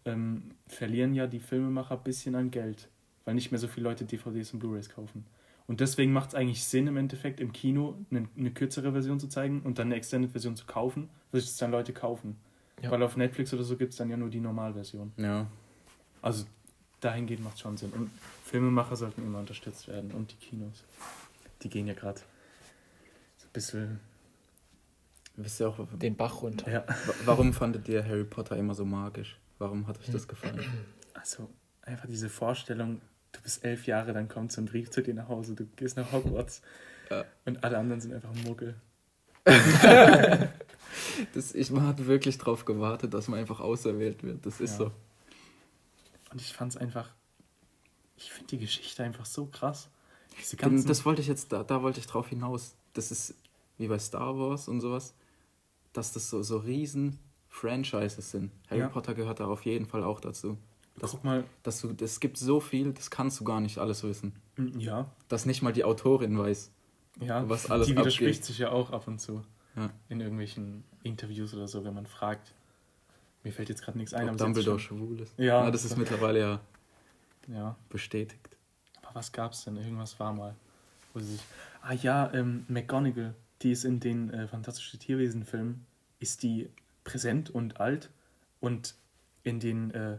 ähm, verlieren ja die Filmemacher ein bisschen an Geld, weil nicht mehr so viele Leute DVDs und Blu-rays kaufen. Und deswegen macht es eigentlich Sinn, im Endeffekt im Kino eine, eine kürzere Version zu zeigen und dann eine Extended-Version zu kaufen, weil es dann Leute kaufen. Ja. Weil auf Netflix oder so gibt es dann ja nur die Normalversion. ja. Also dahingehend macht es schon Sinn. Und Filmemacher sollten immer unterstützt werden und die Kinos. Die gehen ja gerade so ein bisschen. Wisst ihr auch, den Bach runter. Ja. warum fandet ihr Harry Potter immer so magisch? Warum hat euch das gefallen? Also einfach diese Vorstellung, du bist elf Jahre, dann kommt so ein Brief zu dir nach Hause, du gehst nach Hogwarts Ja. und alle anderen sind einfach Muggel. Das, ich man hat wirklich drauf gewartet, dass man einfach auserwählt wird. Das ist Ja. so. Und ich fand es einfach, ich finde die Geschichte einfach so krass. Diese ganzen, das wollte ich jetzt, da, da wollte ich drauf hinaus. Das ist wie bei Star Wars und sowas, dass das so, so riesen Franchises sind. Harry Ja. Potter gehört da auf jeden Fall auch dazu. Das, guck mal, dass du, es gibt so viel, das kannst du gar nicht alles wissen. mm, ja, Dass nicht mal die Autorin weiß. ja, Was alles die widerspricht abgeht. sich ja auch ab und zu Ja. in irgendwelchen Interviews oder so, wenn man fragt. Mir fällt jetzt gerade nichts ein. Ob Dumbledore schwul ist. Ja. Na, das ist mittlerweile ja Ja, bestätigt. aber was gab's denn? Irgendwas war mal. Wo sie sich, ah ja, ähm, McGonagall, die ist in den äh, Fantastische Tierwesen-Filmen, ist die präsent und alt Und in den, äh,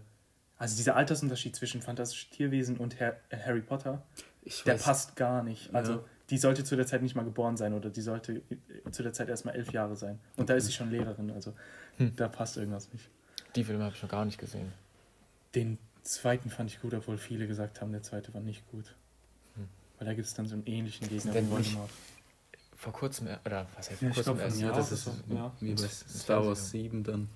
also dieser Altersunterschied zwischen Fantastische Tierwesen und Her äh, Harry Potter, Ich der weiß- passt gar nicht. Also Ja. die sollte zu der Zeit nicht mal geboren sein oder die sollte äh, zu der Zeit erst mal elf Jahre sein. Und da ist sie schon Lehrerin, also da passt irgendwas nicht. Die Filme habe ich noch gar nicht gesehen. Den zweiten fand ich gut, obwohl viele gesagt haben, der zweite war nicht gut. Hm. Weil da gibt es dann so einen ähnlichen Gegner denn wie nicht- Voldemort. Vor kurzem, er- oder was heißt Ja, vor kurzem glaub? Ja, Ja, das ist so, ja. wie bei Star Wars ich 7 dann.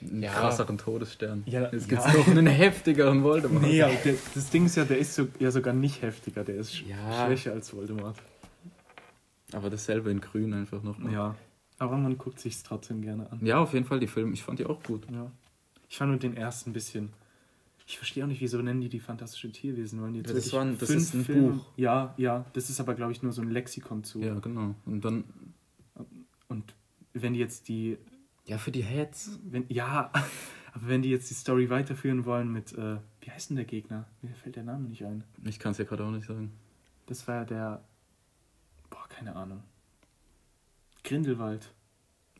Einen Ja. krasseren Todesstern. Ja, Jetzt ja. gibt's noch einen heftigeren Voldemort. Nee, aber der, das Ding ist ja, der ist so, ja sogar nicht heftiger, der ist Ja. schwächer als Voldemort. Aber dasselbe in grün einfach noch. mal. Ja. Aber man guckt sich trotzdem gerne an. ja, auf jeden Fall die Filme. Ich fand die auch gut. Ja. Ich fand nur den ersten ein bisschen. Ich verstehe auch nicht, wieso nennen die die fantastischen Tierwesen, weil die das wirklich waren- das fünf ist ein Filme- Buch. Ja, ja, das ist aber glaube ich nur so ein Lexikon zu. Ja, genau. Und dann, Und wenn die jetzt die, ja, für die Heads. wenn ja, aber wenn die jetzt die Story weiterführen wollen mit, äh, wie heißt denn der Gegner? Mir fällt der Name nicht ein. Ich kann es ja gerade auch nicht sagen. Das war ja der, boah, keine Ahnung. Grindelwald.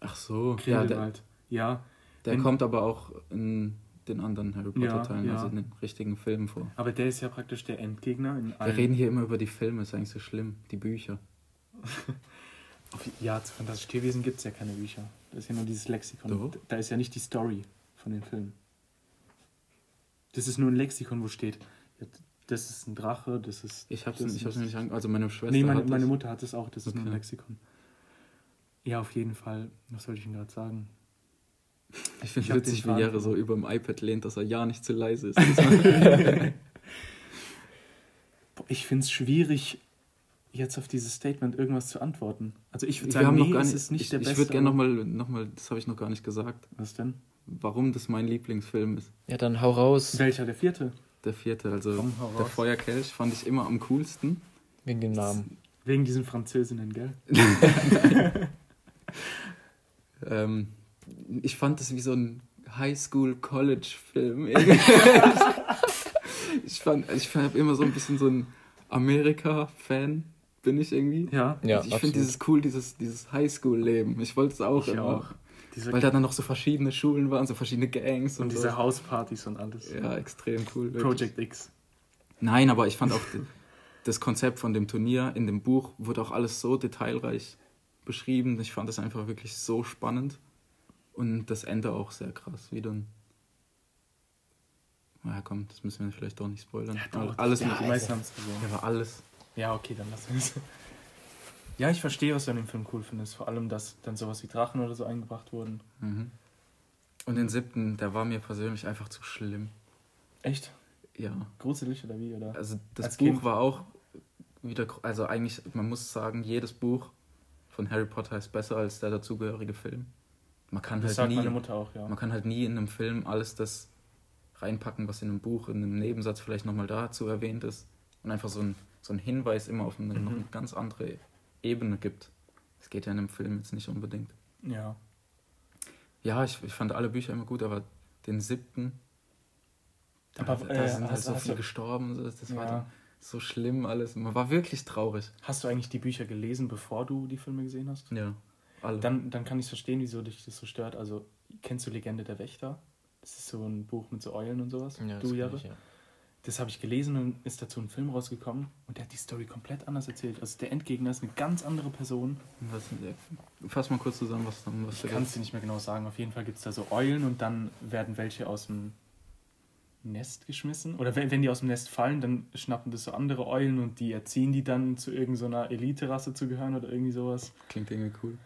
Ach so. Ja, der, Grindelwald. Ja, der Wenn- kommt aber auch in den anderen Harry Ja, Potter-Teilen, ja. also in den richtigen Filmen vor. aber der ist ja praktisch der Endgegner in Wir allen. reden hier immer über die Filme, ist eigentlich so schlimm. Die Bücher. Ja, zu Fantastische Tierwesen gibt es ja keine Bücher. Das ist ja nur dieses Lexikon. Doch. Da ist ja nicht die Story von den Filmen. Das ist nur ein Lexikon, wo steht, ja, das ist ein Drache, das ist. Ich hab's, das ich hab's mir nicht ange... Also meine Schwester Nee, meine, hat meine. Mutter hat es auch, das ist nur ein Okay. Lexikon. Ja, auf jeden Fall. Was sollte ich denn gerade sagen? Ich finde witzig, wie Jere so über dem iPad lehnt, dass er ja nicht zu leise ist. Ich finde es schwierig, jetzt auf dieses Statement irgendwas zu antworten. Also ich würde Wir sagen, haben nee, noch gar es nicht, ist nicht ich, der ich beste. würde gerne nochmal, noch mal, das habe ich noch gar nicht gesagt, Was denn? warum das mein Lieblingsfilm ist. Ja, dann hau raus. Welcher? Der vierte? Der vierte, also Komm, hau der. Feuerkelch fand ich immer am coolsten. Wegen dem Namen. Wegen diesen Französinnen, gell? Ähm, ich fand das wie so ein Highschool-College-Film. ich fand, ich habe immer so ein bisschen so ein Amerika-Fan, bin ich irgendwie. Ja. Ja, ich finde dieses cool, dieses, dieses Highschool-Leben. Ich wollte es auch Ich immer. auch. Diese, Weil da dann noch so verschiedene Schulen waren, so verschiedene Gangs und, und so. diese Hauspartys und alles. Ja, extrem cool. wirklich. Project X. Nein, aber ich fand auch das Konzept von dem Turnier in dem Buch wurde auch alles so detailreich beschrieben. Ich fand das einfach wirklich so spannend. Und das Ende auch sehr krass, wie dann. Na ja, komm, das müssen wir vielleicht doch nicht spoilern. Aber alles ja, mit die meisten haben es gesehen. ja, aber alles. Ja, okay, dann lassen wir es. Ja, ich verstehe, was du an dem Film cool findest. Vor allem, dass dann sowas wie Drachen oder so eingebracht wurden. Mhm. Und den siebten, der war mir persönlich einfach zu schlimm. Echt? Ja. Gruselig oder wie? Oder? Also das Als Buch Kind? war auch wieder, also eigentlich, man muss sagen, jedes Buch von Harry Potter ist besser als der dazugehörige Film. Man kann das halt nie, auch, ja. man kann halt nie in einem Film alles das reinpacken, was in einem Buch, in einem Nebensatz vielleicht nochmal dazu erwähnt ist und einfach so ein, so ein Hinweis immer auf eine, noch Mhm. eine ganz andere Ebene gibt. Das geht ja in einem Film jetzt nicht unbedingt. Ja. Ja, ich, ich fand alle Bücher immer gut, aber den siebten, da, Aber, da äh, sind halt so viele du- gestorben, so, das war ja. dann so schlimm alles. Man war wirklich traurig. Hast du eigentlich die Bücher gelesen, bevor du die Filme gesehen hast? Ja, alle. Dann, dann kann ich verstehen, wieso dich das so stört. Also, kennst du Legende der Wächter? Das ist so ein Buch mit so Eulen und sowas. Ja, das du, Jahre? ich, ja. Das habe ich gelesen und ist dazu ein Film rausgekommen und der hat die Story komplett anders erzählt. Also der Endgegner ist eine ganz andere Person. was, fass mal kurz zusammen, was, dann- was Ich kann es dir nicht mehr genau sagen. Auf jeden Fall gibt es da so Eulen und dann werden welche aus dem Nest geschmissen. Oder wenn, wenn die aus dem Nest fallen, dann schnappen das so andere Eulen und die erziehen die dann zu irgendeiner Elite-Rasse zu gehören oder irgendwie sowas. Klingt irgendwie cool.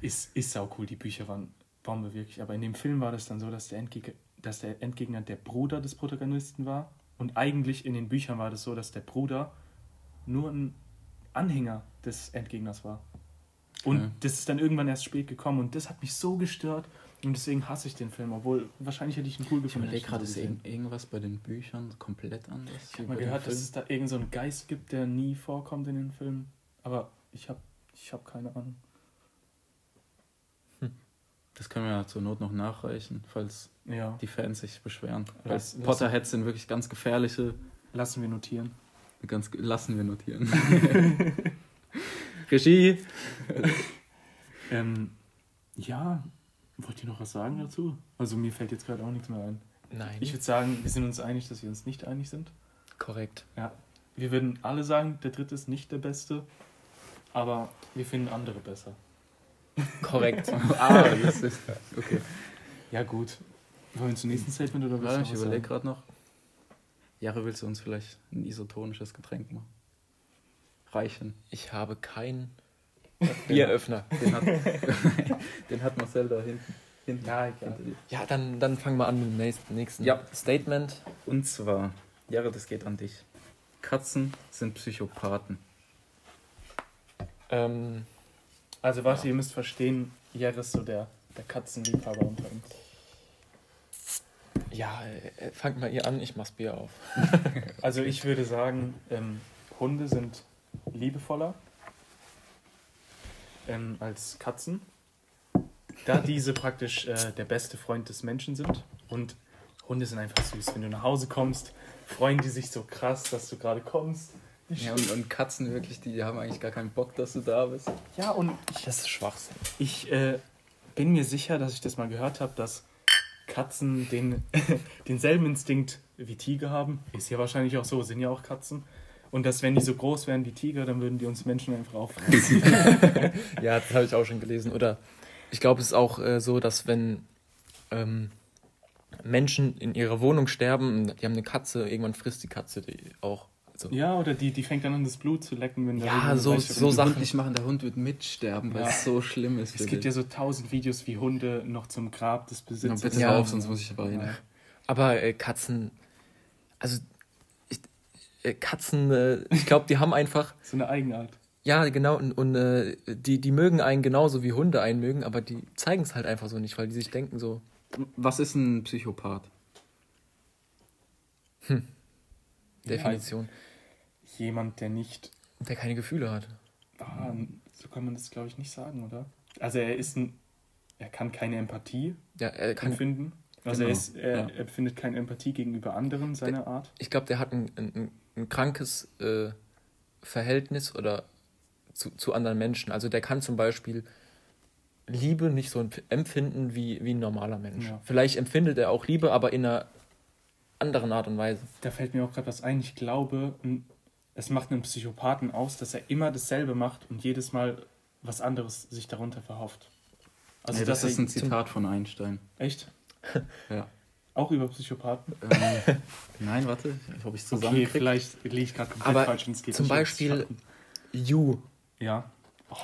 Ist, ist sau cool, die Bücher waren Bombe wirklich. Aber in dem Film war das dann so, dass der, Endgegner, dass der Endgegner der Bruder des Protagonisten war. Und eigentlich in den Büchern war das so, dass der Bruder nur ein Anhänger des Endgegners war. Und Okay. das ist dann irgendwann erst spät gekommen und das hat mich so gestört und deswegen hasse ich den Film, obwohl wahrscheinlich hätte ich ihn cool Ich gefunden. hätte gerade, ich ist irgendwas bei den Büchern komplett anders? Ich habe mal gehört, dass es da irgend so einen Geist gibt, der nie vorkommt in den Filmen. Aber ich habe ich hab keine Ahnung. Das können wir ja zur Not noch nachreichen, falls Ja, die Fans sich beschweren. Lass- Potterheads sind wirklich ganz gefährliche, lassen wir notieren. ganz, lassen wir notieren. Regie! Ähm, ja, Wollt ihr noch was sagen dazu? Also mir fällt jetzt gerade auch nichts mehr ein. Nein. Ich würde sagen, wir sind uns einig, dass wir uns nicht einig sind. Korrekt. Ja. Wir würden alle sagen, der dritte ist nicht der beste, aber wir finden andere besser. Korrekt. ah, das ist. Okay. Ja, gut. Wollen wir zum nächsten Statement oder willst Ja, ich was überlege gerade noch. Jahre, willst du uns vielleicht ein isotonisches Getränk machen? Reichen. Ich habe keinen Bieröffner. Den hat, den hat Marcel da hinten. hinten Ja, egal. Ja, dann, dann fangen wir an mit dem nächsten, nächsten Ja. Statement. Und zwar, Jahre, das geht an dich. Katzen sind Psychopathen. Ähm, Also warte, ihr müsst verstehen, Jerry ist so der, der Katzenliebhaber unter uns. ja, äh, fangt mal ihr an, ich mach's Bier auf. Also ich würde sagen, ähm, Hunde sind liebevoller ähm, als Katzen, da diese praktisch äh, der beste Freund des Menschen sind. Und Hunde sind einfach süß. Wenn du nach Hause kommst, freuen die sich so krass, dass du gerade kommst. Ja, und, und Katzen wirklich, die haben eigentlich gar keinen Bock, dass du da bist. ja, und ich, Das ist Schwachsinn. ich äh, bin mir sicher, dass ich das mal gehört habe, dass Katzen den, denselben Instinkt wie Tiger haben. Ist ja wahrscheinlich auch so, sind ja auch Katzen. Und dass wenn die so groß wären wie Tiger, dann würden die uns Menschen einfach auffressen. Ja, das habe ich auch schon gelesen. Oder ich glaube, es ist auch äh, so, dass wenn ähm, Menschen in ihrer Wohnung sterben, die haben eine Katze, irgendwann frisst die Katze die auch. Also, Ja, oder die, die fängt dann an, das Blut zu lecken, wenn der Ja, Hund so- so Sachen. Nicht machen, der Hund wird mitsterben, weil Ja. es so schlimm ist. Es gibt ja so tausend Videos, wie Hunde noch zum Grab des ja, Besitzers. bitte Ja. hör auf, sonst muss ich weinen. Ja. Aber äh, Katzen, also ich, äh, Katzen, äh, ich glaube, die haben einfach, So eine Eigenart. ja genau, und, und äh, die, die mögen einen genauso wie Hunde einen mögen, aber die zeigen es halt einfach so nicht, weil die sich denken so, Was ist ein Psychopath? Definition, Jemand, der nicht. der keine Gefühle hat. Ah, so kann man das, glaube ich, nicht sagen, oder? Also er ist ein. Er kann keine Empathie Ja, er kann, empfinden. Also Genau, er, ist, er, ja. empfindet keine Empathie gegenüber anderen seiner Art. ich glaube, der hat ein, ein, ein krankes äh, Verhältnis oder zu, zu anderen Menschen. Also der kann zum Beispiel Liebe nicht so empfinden wie, wie ein normaler Mensch. Ja. Vielleicht empfindet er auch Liebe, aber in einer anderen Art und Weise. Da fällt mir auch gerade was ein. Ich glaube, n- es macht einen Psychopathen aus, dass er immer dasselbe macht und jedes Mal was anderes sich darunter verhofft. Also Also das ist ein Zitat von Einstein. Echt? Ja. Auch über Psychopathen? ähm, nein, warte, ob ich es Okay, vielleicht liege ich gerade komplett Aber falsch und es geht zum Beispiel-. You Ja.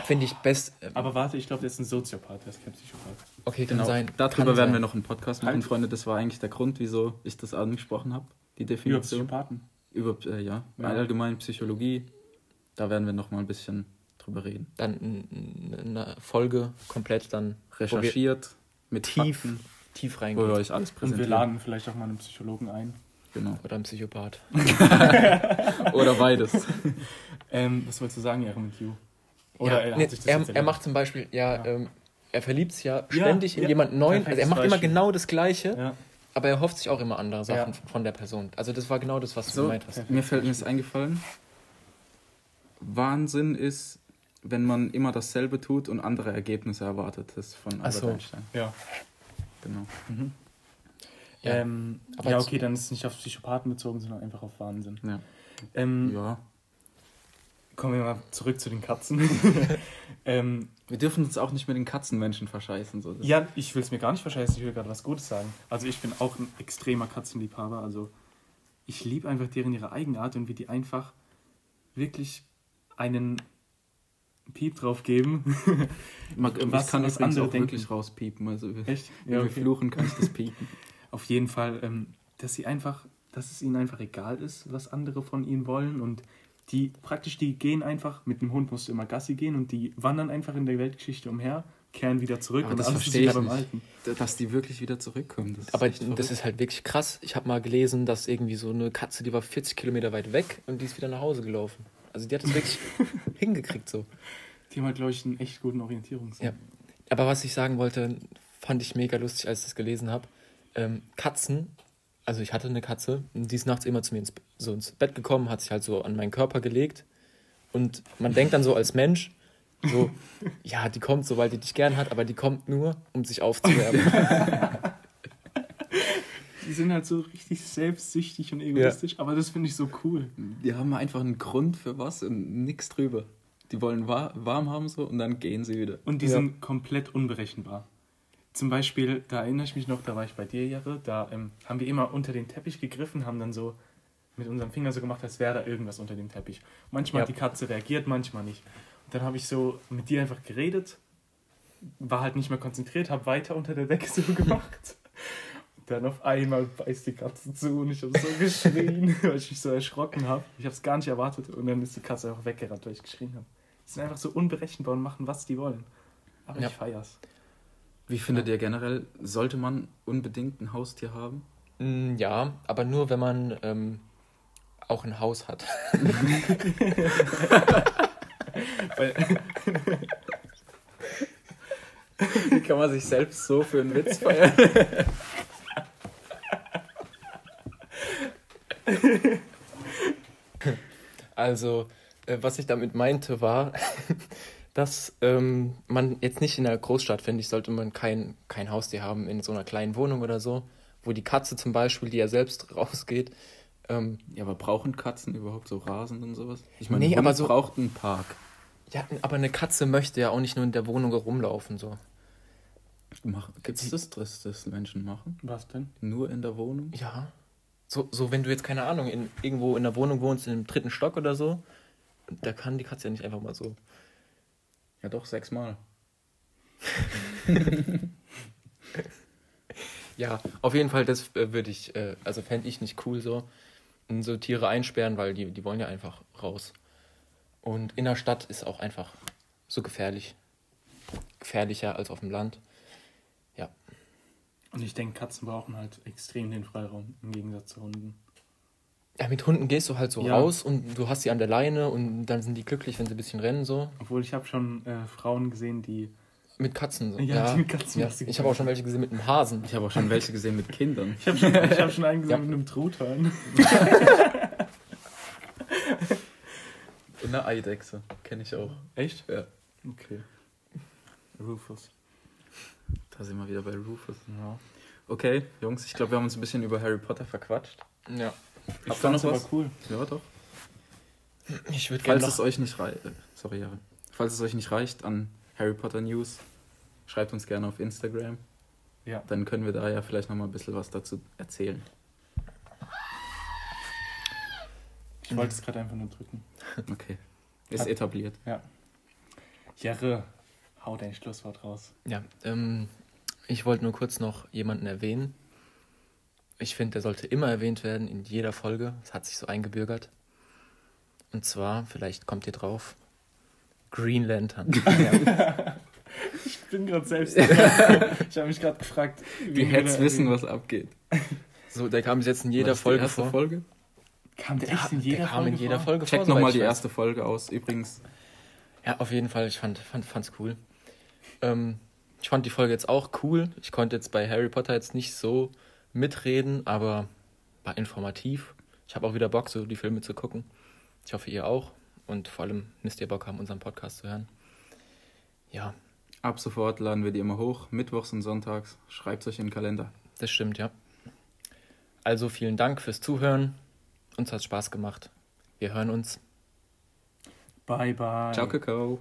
finde ich best. äh, Aber warte, ich glaube, der ist ein Soziopath, der ist kein Psychopath. okay, kann Genau, sein. darüber kann werden sein. wir noch einen Podcast machen, Halt. Freunde. Das war eigentlich der Grund, wieso ich das angesprochen habe, die Über Definition. Psychopathen. Über, äh, ja, Ja. allgemein Psychologie. Da werden wir noch mal ein bisschen drüber reden. Dann eine Folge komplett dann Recherchiert, mit tief, Fakten, tief wo wir reingehen. euch alles Und wir präsentieren. laden vielleicht auch mal einen Psychologen ein. Genau. Oder ein Psychopath. Oder beides. Ähm, was wolltest du sagen, Ehren mit You? Oder ja, er, nee, er, er macht zum Beispiel, ja, Ja. Ähm, er verliebt sich ja Ja, ständig in ja, jemanden neuen. Also er macht immer Beispiel. genau das Gleiche, Ja. Aber er hofft sich auch immer andere Sachen Ja. von der Person. Also das war genau das, was du So, gemeint hast. mir fällt mir das eingefallen. Wahnsinn ist, wenn man immer dasselbe tut und andere Ergebnisse erwartet. Das ist von Albert so. Einstein. Ja. Genau. Ja. Ähm, Aber ja, okay, dann ist es nicht auf Psychopathen bezogen, sondern einfach auf Wahnsinn. Ja. Ähm, ja. Kommen wir mal zurück zu den Katzen. ähm, Wir dürfen uns auch nicht mit den Katzenmenschen verscheißen. So. Das- ja, ich will es mir gar nicht verscheißen, ich will gerade was Gutes sagen. Also ich bin auch ein extremer Katzenliebhaber. Also ich liebe einfach deren ihre Eigenart und wie die einfach wirklich einen Piep drauf geben. Man, ich was- kann übrigens andere auch denken. wirklich rauspiepen. Also Echt? wenn Ja, wir okay. fluchen, kann ich das piepen. Auf jeden Fall, ähm, dass sie einfach, dass es ihnen einfach egal ist, was andere von ihnen wollen und die praktisch, die gehen einfach, mit dem Hund musst du immer Gassi gehen und die wandern einfach in der Weltgeschichte umher, kehren wieder zurück Aber und das alles ist verstehe wieder ich beim nicht. Alten. Dass die wirklich wieder zurückkommen. Das ist Aber das verrückt. ist halt wirklich krass. Ich habe mal gelesen, dass irgendwie so eine Katze, die war 40 Kilometer weit weg und die ist wieder nach Hause gelaufen. Also die hat es wirklich hingekriegt so. Die haben halt, glaube ich, einen echt guten Orientierungssinn. Ja. Aber was ich sagen wollte, fand ich mega lustig, als ich das gelesen habe. Ähm, Katzen, also ich hatte eine Katze, und die ist nachts immer zu mir ins, so ins Bett gekommen, hat sich halt so an meinen Körper gelegt. Und man denkt dann so als Mensch, So, ja, die kommt, sobald die dich gern hat, aber die kommt nur, um sich aufzuwärmen. Die sind halt so richtig selbstsüchtig und egoistisch, aber das finde ich so cool. Die haben einfach einen Grund für was und nichts drüber. Die wollen wa warm haben so und dann gehen sie wieder. Und die Ja. sind komplett unberechenbar. Zum Beispiel, da erinnere ich mich noch, da war ich bei dir, Jahre, da ähm, haben wir immer unter den Teppich gegriffen, haben dann so mit unserem Finger so gemacht, als wäre da irgendwas unter dem Teppich. Manchmal Ja. hat die Katze reagiert, manchmal nicht. Und dann habe ich so mit dir einfach geredet, war halt nicht mehr konzentriert, habe weiter unter der Decke so gemacht. Und dann auf einmal beißt die Katze zu und ich habe so geschrien, weil ich mich so erschrocken habe. Ich habe es gar nicht erwartet und dann ist die Katze einfach weggerannt, weil ich geschrien habe. Die sind einfach so unberechenbar und machen, was die wollen. Aber Ja. ich feier's. Wie findet ihr generell, sollte man unbedingt ein Haustier haben? Mm, ja, aber nur, wenn man ähm, auch ein Haus hat. Wie kann man sich selbst so für einen Witz feiern? Also, äh, was ich damit meinte, war, dass ähm, man jetzt nicht in einer Großstadt, finde ich, sollte man kein, kein Haustier haben in so einer kleinen Wohnung oder so, wo die Katze zum Beispiel, die ja selbst rausgeht, ähm, Ja, aber brauchen Katzen überhaupt so Rasen und sowas? Ich meine, Nee, aber so- braucht einen Park. ja, aber eine Katze möchte ja auch nicht nur in der Wohnung rumlaufen, so. Gibt es das, dass das Menschen machen? was denn? Nur in der Wohnung? Ja. So, so wenn du jetzt, keine Ahnung, in, irgendwo in der Wohnung wohnst, im dritten Stock oder so, da kann die Katze ja nicht einfach mal so. Ja, doch, sechsmal. Ja, auf jeden Fall, das äh, würde ich, äh, also fände ich nicht cool so, so Tiere einsperren, weil die, die wollen ja einfach raus. Und in der Stadt ist auch einfach so gefährlich. Gefährlicher als auf dem Land. Ja. Und ich denke, Katzen brauchen halt extrem den Freiraum im Gegensatz zu Hunden. Ja, mit Hunden gehst du halt so Ja. raus und du hast sie an der Leine und dann sind die glücklich, wenn sie ein bisschen rennen so. Obwohl ich habe schon äh, Frauen gesehen, die. Mit Katzen so. Ja, die mit Katzen ja. Ich habe auch schon welche gesehen mit einem Hasen. Ich habe auch schon welche gesehen mit Kindern. Ich habe schon, ich hab schon einen gesehen Ja. mit einem Truthahn. Und eine Eidechse. Kenne ich auch. Echt? Ja. Okay. Rufus. Da sind wir wieder bei Rufus. Ja. Okay, Jungs, ich glaube, wir haben uns ein bisschen über Harry Potter verquatscht. Ja. Ich Habt ihr noch was? cool. Ja, doch. Ich würde gerne Falls es noch... euch nicht reicht, sorry, Jahre. Falls es euch nicht reicht an Harry Potter News, schreibt uns gerne auf Instagram. Ja. Dann können wir da ja vielleicht noch mal ein bisschen was dazu erzählen. Ich wollte es gerade einfach nur drücken. Okay. Ist Hat- etabliert. Jere, hau dein Schlusswort raus. Ja, ähm, ich wollte nur kurz noch jemanden erwähnen. Ich finde, der sollte immer erwähnt werden in jeder Folge. Es hat sich so eingebürgert. Und zwar, vielleicht kommt ihr drauf, Green Lantern. Ich bin gerade selbst. ich habe mich gerade gefragt, Die wir hättest da wissen, was abgeht. So, der kam jetzt in jeder das die Folge erste vor. Folge? Kam der Der, echt in der jeder kam Folge in jeder vor? Folge Checkt vor. nochmal die weiß. erste Folge aus. Übrigens, Ja, auf jeden Fall. Ich fand, fand, fand's cool. Ähm, ich fand die Folge jetzt auch cool. Ich konnte jetzt bei Harry Potter jetzt nicht so mitreden, aber war informativ. Ich habe auch wieder Bock, so die Filme zu gucken. Ich hoffe, ihr auch. Und vor allem müsst ihr Bock haben, unseren Podcast zu hören. Ja, ab sofort laden wir die immer hoch. Mittwochs und sonntags. Schreibt euch in den Kalender. das stimmt, ja. Also vielen Dank fürs Zuhören. Uns hat Spaß gemacht. Wir hören uns. Bye, bye. Ciao, Kakao.